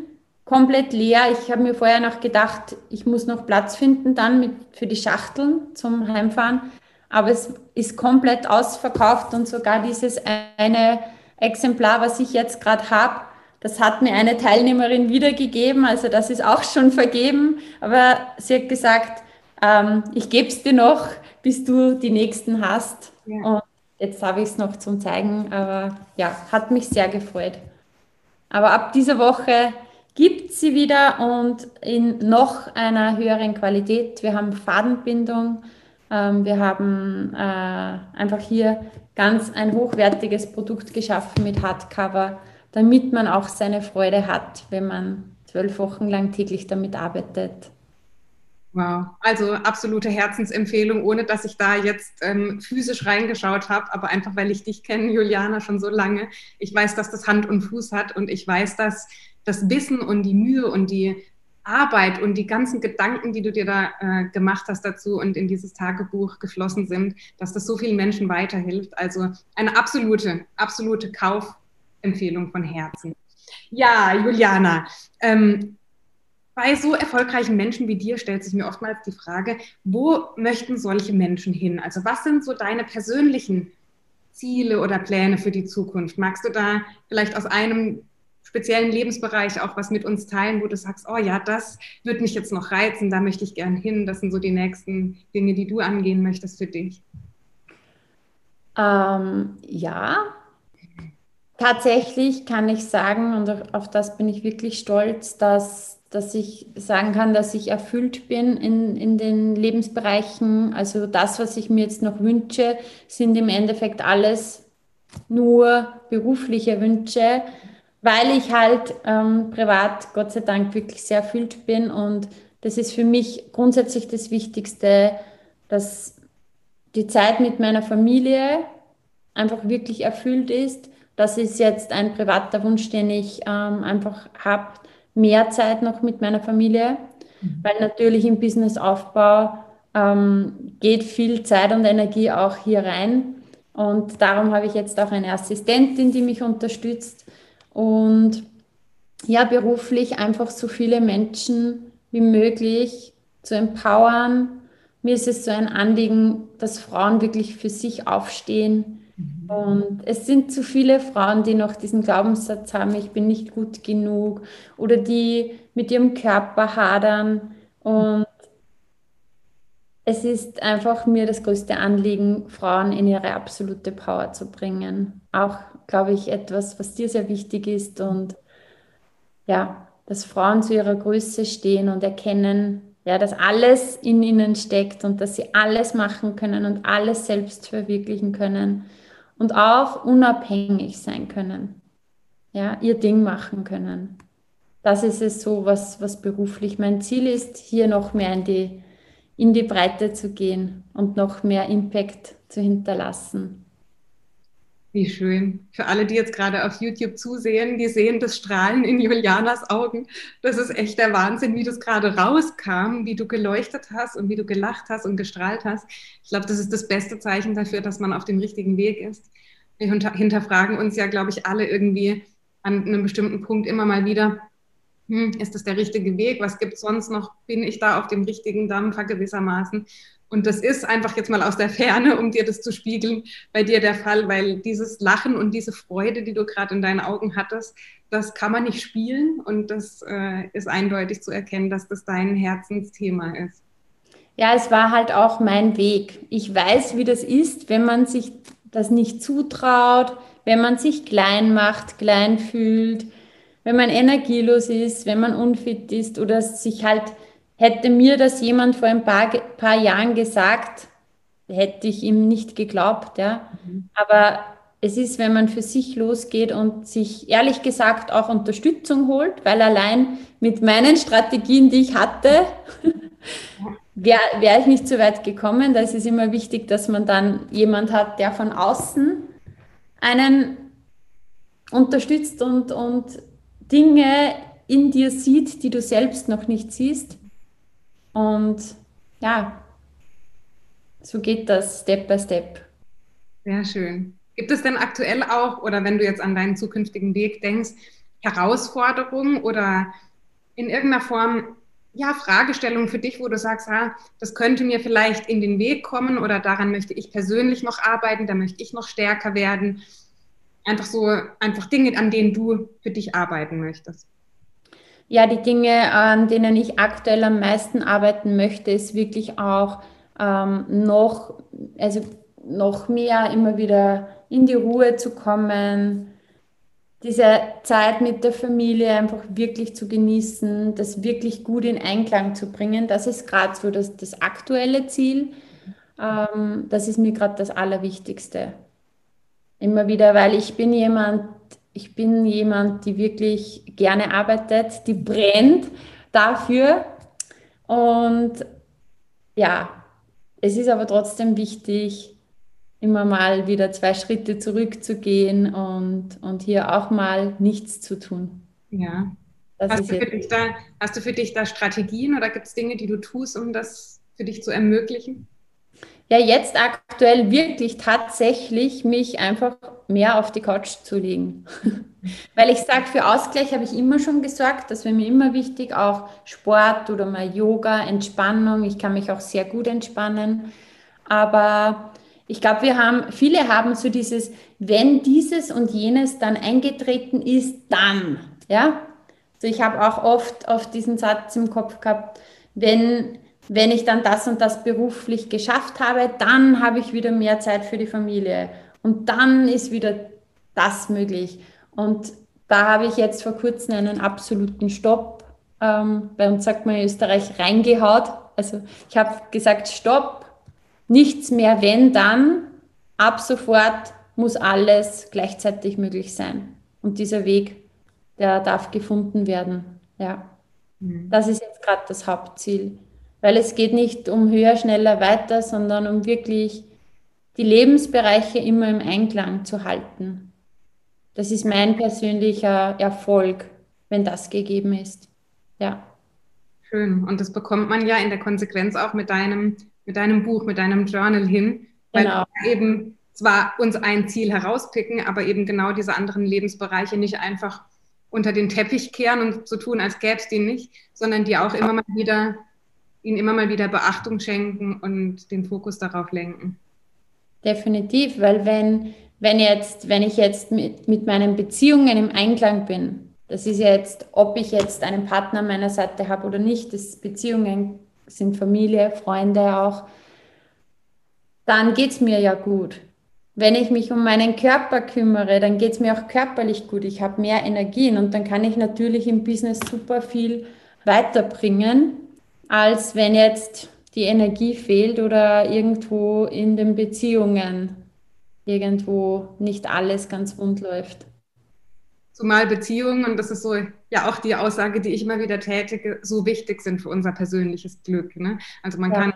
komplett leer. Ich habe mir vorher noch gedacht, ich muss noch Platz finden dann mit, für die Schachteln zum Heimfahren aber es ist komplett ausverkauft und sogar dieses eine Exemplar, was ich jetzt gerade habe, das hat mir eine Teilnehmerin wiedergegeben, also das ist auch schon vergeben, aber sie hat gesagt, ähm, ich gebe es dir noch, bis du die nächsten hast. Ja. Und jetzt habe ich es noch zum Zeigen, aber ja, hat mich sehr gefreut. Aber ab dieser Woche gibt sie wieder und in noch einer höheren Qualität. Wir haben Fadenbindung, Ähm, wir haben äh, einfach hier ganz ein hochwertiges Produkt geschaffen mit Hardcover, damit man auch seine Freude hat, wenn man zwölf Wochen lang täglich damit arbeitet. Wow, also absolute Herzensempfehlung, ohne dass ich da jetzt ähm, physisch reingeschaut habe, aber einfach weil ich dich kenne, Juliana, schon so lange. Ich weiß, dass das Hand und Fuß hat und ich weiß, dass das Wissen und die Mühe und die Arbeit und die ganzen Gedanken, die du dir da äh, gemacht hast dazu und in dieses Tagebuch geflossen sind, dass das so vielen Menschen weiterhilft. Also eine absolute, absolute Kaufempfehlung von Herzen. Ja, Juliana, ähm, bei so erfolgreichen Menschen wie dir stellt sich mir oftmals die Frage, wo möchten solche Menschen hin? Also was sind so deine persönlichen Ziele oder Pläne für die Zukunft? Magst du da vielleicht aus einem speziellen Lebensbereich auch was mit uns teilen, wo du sagst, oh ja, das wird mich jetzt noch reizen, da möchte ich gern hin. Das sind so die nächsten Dinge, die du angehen möchtest für dich. Ähm, ja, tatsächlich kann ich sagen, und auf das bin ich wirklich stolz, dass dass ich sagen kann, dass ich erfüllt bin in, in den Lebensbereichen. Also das, was ich mir jetzt noch wünsche, sind im Endeffekt alles nur berufliche Wünsche, weil ich halt ähm, privat, Gott sei Dank, wirklich sehr erfüllt bin. Und das ist für mich grundsätzlich das Wichtigste, dass die Zeit mit meiner Familie einfach wirklich erfüllt ist. Das ist jetzt ein privater Wunsch, den ich ähm, einfach habe, mehr Zeit noch mit meiner Familie, mhm. weil natürlich im Businessaufbau ähm, geht viel Zeit und Energie auch hier rein. Und darum habe ich jetzt auch eine Assistentin, die mich unterstützt. Und ja, beruflich einfach so viele Menschen wie möglich zu empowern. Mir ist es so ein Anliegen, dass Frauen wirklich für sich aufstehen, und es sind zu viele Frauen, die noch diesen Glaubenssatz haben, ich bin nicht gut genug oder die mit ihrem Körper hadern. Und es ist einfach mir das größte Anliegen, Frauen in ihre absolute Power zu bringen. Auch, glaube ich, etwas, was dir sehr wichtig ist. Und ja, dass Frauen zu ihrer Größe stehen und erkennen, ja, dass alles in ihnen steckt und dass sie alles machen können und alles selbst verwirklichen können und auch unabhängig sein können. Ja, ihr Ding machen können. Das ist es so, was, was beruflich mein Ziel ist, hier noch mehr in die, in die Breite zu gehen und noch mehr Impact zu hinterlassen. Wie schön. Für alle, die jetzt gerade auf YouTube zusehen, die sehen das Strahlen in Julianas Augen. Das ist echt der Wahnsinn, wie das gerade rauskam, wie du geleuchtet hast und wie du gelacht hast und gestrahlt hast. Ich glaube, das ist das beste Zeichen dafür, dass man auf dem richtigen Weg ist. Wir hinterfragen uns ja, glaube ich, alle irgendwie an einem bestimmten Punkt immer mal wieder, hm, ist das der richtige Weg? Was gibt es sonst noch? Bin ich da auf dem richtigen Dampfer gewissermaßen? Und das ist einfach jetzt mal aus der Ferne, um dir das zu spiegeln, bei dir der Fall, weil dieses Lachen und diese Freude, die du gerade in deinen Augen hattest, das kann man nicht spielen und das äh, ist eindeutig zu erkennen, dass das dein Herzensthema ist. Ja, es war halt auch mein Weg. Ich weiß, wie das ist, wenn man sich das nicht zutraut, wenn man sich klein macht, klein fühlt, wenn man energielos ist, wenn man unfit ist oder sich halt Hätte mir das jemand vor ein paar, paar Jahren gesagt, hätte ich ihm nicht geglaubt. Ja. Mhm. Aber es ist, wenn man für sich losgeht und sich ehrlich gesagt auch Unterstützung holt, weil allein mit meinen Strategien, die ich hatte, wäre wär ich nicht so weit gekommen. Da ist es immer wichtig, dass man dann jemand hat, der von außen einen unterstützt und, und Dinge in dir sieht, die du selbst noch nicht siehst. Und ja, so geht das Step by Step. Sehr schön. Gibt es denn aktuell auch, oder wenn du jetzt an deinen zukünftigen Weg denkst, Herausforderungen oder in irgendeiner Form ja, Fragestellungen für dich, wo du sagst, ah, das könnte mir vielleicht in den Weg kommen oder daran möchte ich persönlich noch arbeiten, da möchte ich noch stärker werden. Einfach so, einfach Dinge, an denen du für dich arbeiten möchtest. Ja, die Dinge, an denen ich aktuell am meisten arbeiten möchte, ist wirklich auch ähm, noch, also noch mehr immer wieder in die Ruhe zu kommen, diese Zeit mit der Familie einfach wirklich zu genießen, das wirklich gut in Einklang zu bringen. Das ist gerade so das, das aktuelle Ziel. Ähm, das ist mir gerade das Allerwichtigste. Immer wieder, weil ich bin jemand, ich bin jemand, die wirklich gerne arbeitet, die brennt dafür. Und ja, es ist aber trotzdem wichtig, immer mal wieder zwei Schritte zurückzugehen und, und hier auch mal nichts zu tun. Ja. Hast du, für dich da, hast du für dich da Strategien oder gibt es Dinge, die du tust, um das für dich zu ermöglichen? Ja, jetzt aktuell wirklich tatsächlich mich einfach mehr auf die Couch zu legen. Weil ich sage, für Ausgleich habe ich immer schon gesorgt, das wäre mir immer wichtig, auch Sport oder mal Yoga, Entspannung. Ich kann mich auch sehr gut entspannen. Aber ich glaube, wir haben, viele haben so dieses, wenn dieses und jenes dann eingetreten ist, dann, ja. Also ich habe auch oft auf diesen Satz im Kopf gehabt, wenn, wenn ich dann das und das beruflich geschafft habe, dann habe ich wieder mehr Zeit für die Familie. Und dann ist wieder das möglich. Und da habe ich jetzt vor kurzem einen absoluten Stopp, ähm, bei uns sagt man in Österreich, reingehaut. Also ich habe gesagt, Stopp, nichts mehr, wenn dann, ab sofort muss alles gleichzeitig möglich sein. Und dieser Weg, der darf gefunden werden. Ja, mhm. das ist jetzt gerade das Hauptziel. Weil es geht nicht um höher, schneller, weiter, sondern um wirklich die Lebensbereiche immer im Einklang zu halten. Das ist mein persönlicher Erfolg, wenn das gegeben ist. Ja. Schön. Und das bekommt man ja in der Konsequenz auch mit deinem, mit deinem Buch, mit deinem Journal hin. Weil genau. wir eben zwar uns ein Ziel herauspicken, aber eben genau diese anderen Lebensbereiche nicht einfach unter den Teppich kehren und so tun, als gäbe es die nicht, sondern die auch immer mal wieder, ihnen immer mal wieder Beachtung schenken und den Fokus darauf lenken. Definitiv, weil wenn, wenn, jetzt, wenn ich jetzt mit, mit meinen Beziehungen im Einklang bin, das ist jetzt, ob ich jetzt einen Partner an meiner Seite habe oder nicht, das Beziehungen sind Familie, Freunde auch, dann geht es mir ja gut. Wenn ich mich um meinen Körper kümmere, dann geht es mir auch körperlich gut. Ich habe mehr Energien und dann kann ich natürlich im Business super viel weiterbringen, als wenn jetzt die Energie fehlt oder irgendwo in den Beziehungen irgendwo nicht alles ganz rund läuft. Zumal Beziehungen, und das ist so ja auch die Aussage, die ich immer wieder tätige, so wichtig sind für unser persönliches Glück. Ne? Also man ja. kann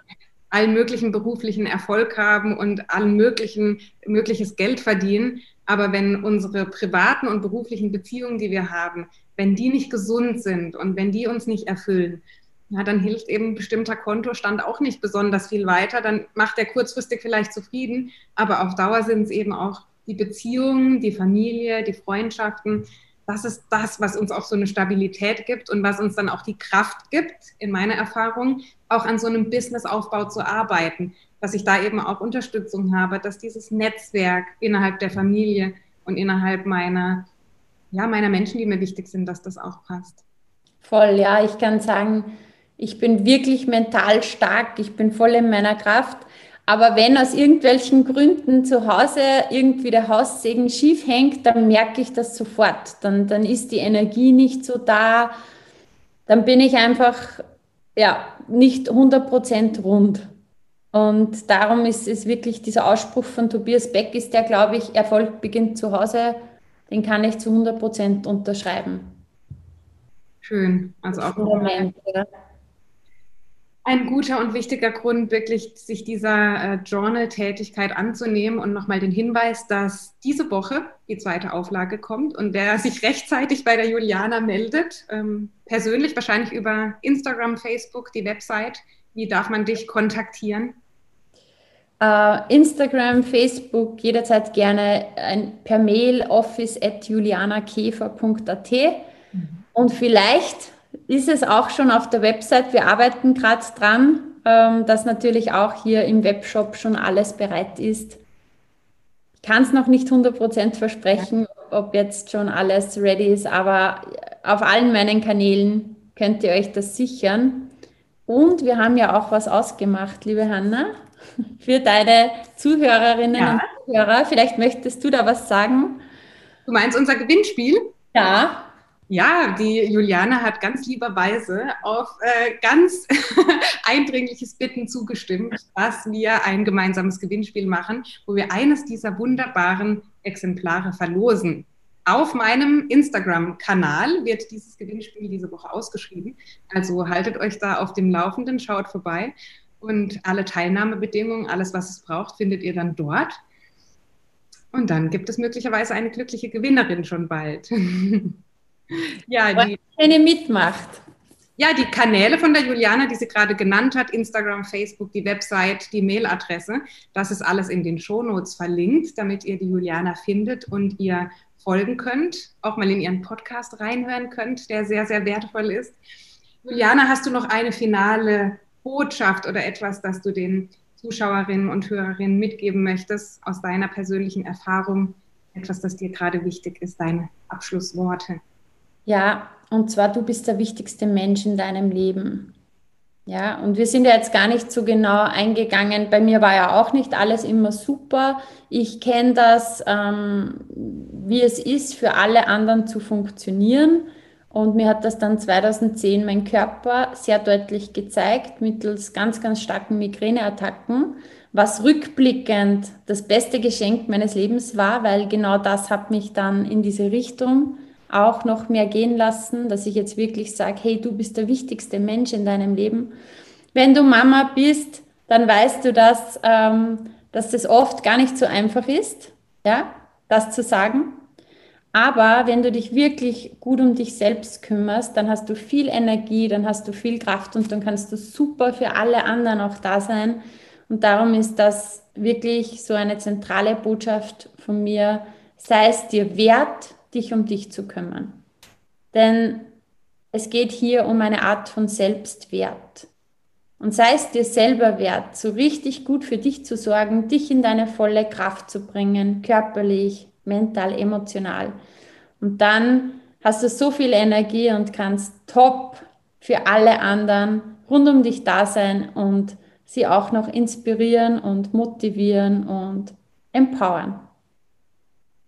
allen möglichen beruflichen Erfolg haben und allen möglichen mögliches Geld verdienen, aber wenn unsere privaten und beruflichen Beziehungen, die wir haben, wenn die nicht gesund sind und wenn die uns nicht erfüllen, ja, dann hilft eben ein bestimmter Kontostand auch nicht besonders viel weiter. Dann macht er kurzfristig vielleicht zufrieden, aber auf Dauer sind es eben auch die Beziehungen, die Familie, die Freundschaften. Das ist das, was uns auch so eine Stabilität gibt und was uns dann auch die Kraft gibt, in meiner Erfahrung, auch an so einem Businessaufbau zu arbeiten, dass ich da eben auch Unterstützung habe, dass dieses Netzwerk innerhalb der Familie und innerhalb meiner, ja, meiner Menschen, die mir wichtig sind, dass das auch passt. Voll, ja, ich kann sagen, ich bin wirklich mental stark, ich bin voll in meiner Kraft. Aber wenn aus irgendwelchen Gründen zu Hause irgendwie der Haussegen schief hängt, dann merke ich das sofort. Dann, dann ist die Energie nicht so da. Dann bin ich einfach ja, nicht 100% rund. Und darum ist es wirklich dieser Ausspruch von Tobias Beck, ist der, glaube ich, Erfolg beginnt zu Hause, den kann ich zu 100% unterschreiben. Schön. Also auch Moment, ja ein guter und wichtiger Grund, wirklich sich dieser äh, Journal-Tätigkeit anzunehmen und nochmal den Hinweis, dass diese Woche die zweite Auflage kommt und wer sich rechtzeitig bei der Juliana meldet, ähm, persönlich wahrscheinlich über Instagram, Facebook, die Website, wie darf man dich kontaktieren? Uh, Instagram, Facebook, jederzeit gerne ein, per Mail office at julianakäfer.at mhm. und vielleicht ist es auch schon auf der Website. Wir arbeiten gerade dran, ähm, dass natürlich auch hier im Webshop schon alles bereit ist. Ich kann es noch nicht 100% versprechen, ob jetzt schon alles ready ist, aber auf allen meinen Kanälen könnt ihr euch das sichern. Und wir haben ja auch was ausgemacht, liebe Hanna, für deine Zuhörerinnen ja. und Zuhörer. Vielleicht möchtest du da was sagen. Du meinst unser Gewinnspiel? Ja. Ja, die Juliane hat ganz lieberweise auf äh, ganz eindringliches Bitten zugestimmt, dass wir ein gemeinsames Gewinnspiel machen, wo wir eines dieser wunderbaren Exemplare verlosen. Auf meinem Instagram-Kanal wird dieses Gewinnspiel diese Woche ausgeschrieben. Also haltet euch da auf dem Laufenden, schaut vorbei. Und alle Teilnahmebedingungen, alles, was es braucht, findet ihr dann dort. Und dann gibt es möglicherweise eine glückliche Gewinnerin schon bald. ja, die eine mitmacht. Ja, die Kanäle von der Juliana, die sie gerade genannt hat, Instagram, Facebook, die Website, die Mailadresse, das ist alles in den Shownotes verlinkt, damit ihr die Juliana findet und ihr folgen könnt, auch mal in ihren Podcast reinhören könnt, der sehr, sehr wertvoll ist. Juliana, hast du noch eine finale Botschaft oder etwas, das du den Zuschauerinnen und Hörerinnen mitgeben möchtest aus deiner persönlichen Erfahrung? Etwas, das dir gerade wichtig ist, deine Abschlussworte. Ja, und zwar du bist der wichtigste Mensch in deinem Leben. Ja, und wir sind ja jetzt gar nicht so genau eingegangen. Bei mir war ja auch nicht alles immer super. Ich kenne das, ähm, wie es ist, für alle anderen zu funktionieren. Und mir hat das dann 2010 mein Körper sehr deutlich gezeigt, mittels ganz, ganz starken Migräneattacken, was rückblickend das beste Geschenk meines Lebens war, weil genau das hat mich dann in diese Richtung auch noch mehr gehen lassen, dass ich jetzt wirklich sage, hey, du bist der wichtigste Mensch in deinem Leben. Wenn du Mama bist, dann weißt du, dass, ähm, dass das oft gar nicht so einfach ist, ja, das zu sagen. Aber wenn du dich wirklich gut um dich selbst kümmerst, dann hast du viel Energie, dann hast du viel Kraft und dann kannst du super für alle anderen auch da sein. Und darum ist das wirklich so eine zentrale Botschaft von mir. Sei es dir wert, dich um dich zu kümmern. Denn es geht hier um eine Art von Selbstwert. Und sei es dir selber wert, so richtig gut für dich zu sorgen, dich in deine volle Kraft zu bringen, körperlich, mental, emotional. Und dann hast du so viel Energie und kannst top für alle anderen rund um dich da sein und sie auch noch inspirieren und motivieren und empowern.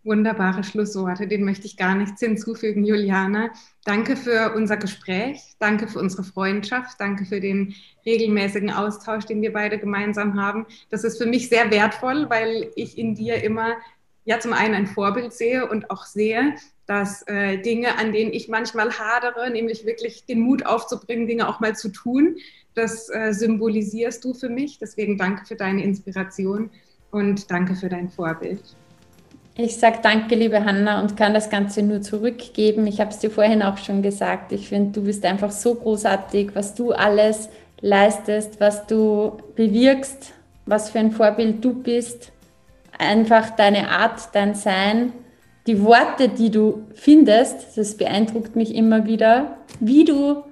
Wunderbare Schlussworte, den möchte ich gar nichts hinzufügen, Juliana. Danke für unser Gespräch, danke für unsere Freundschaft, danke für den regelmäßigen Austausch, den wir beide gemeinsam haben. Das ist für mich sehr wertvoll, weil ich in dir immer ja zum einen ein Vorbild sehe und auch sehe, dass äh, Dinge, an denen ich manchmal hadere, nämlich wirklich den Mut aufzubringen, Dinge auch mal zu tun, das äh, symbolisierst du für mich. Deswegen danke für deine Inspiration und danke für dein Vorbild. Ich sage danke, liebe Hanna, und kann das Ganze nur zurückgeben. Ich habe es dir vorhin auch schon gesagt. Ich finde, du bist einfach so großartig, was du alles leistest, was du bewirkst, was für ein Vorbild du bist. Einfach deine Art, dein Sein, die Worte, die du findest, das beeindruckt mich immer wieder, wie du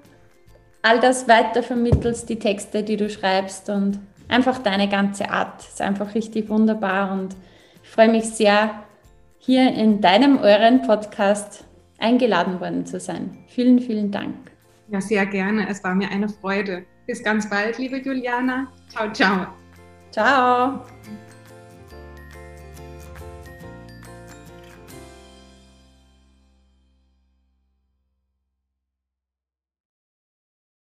all das weitervermittelst, die Texte, die du schreibst und einfach deine ganze Art. ist einfach richtig wunderbar und ich freue mich sehr, hier in deinem, euren Podcast eingeladen worden zu sein. Vielen, vielen Dank. Ja, sehr gerne. Es war mir eine Freude. Bis ganz bald, liebe Juliana. Ciao, ciao. Ciao.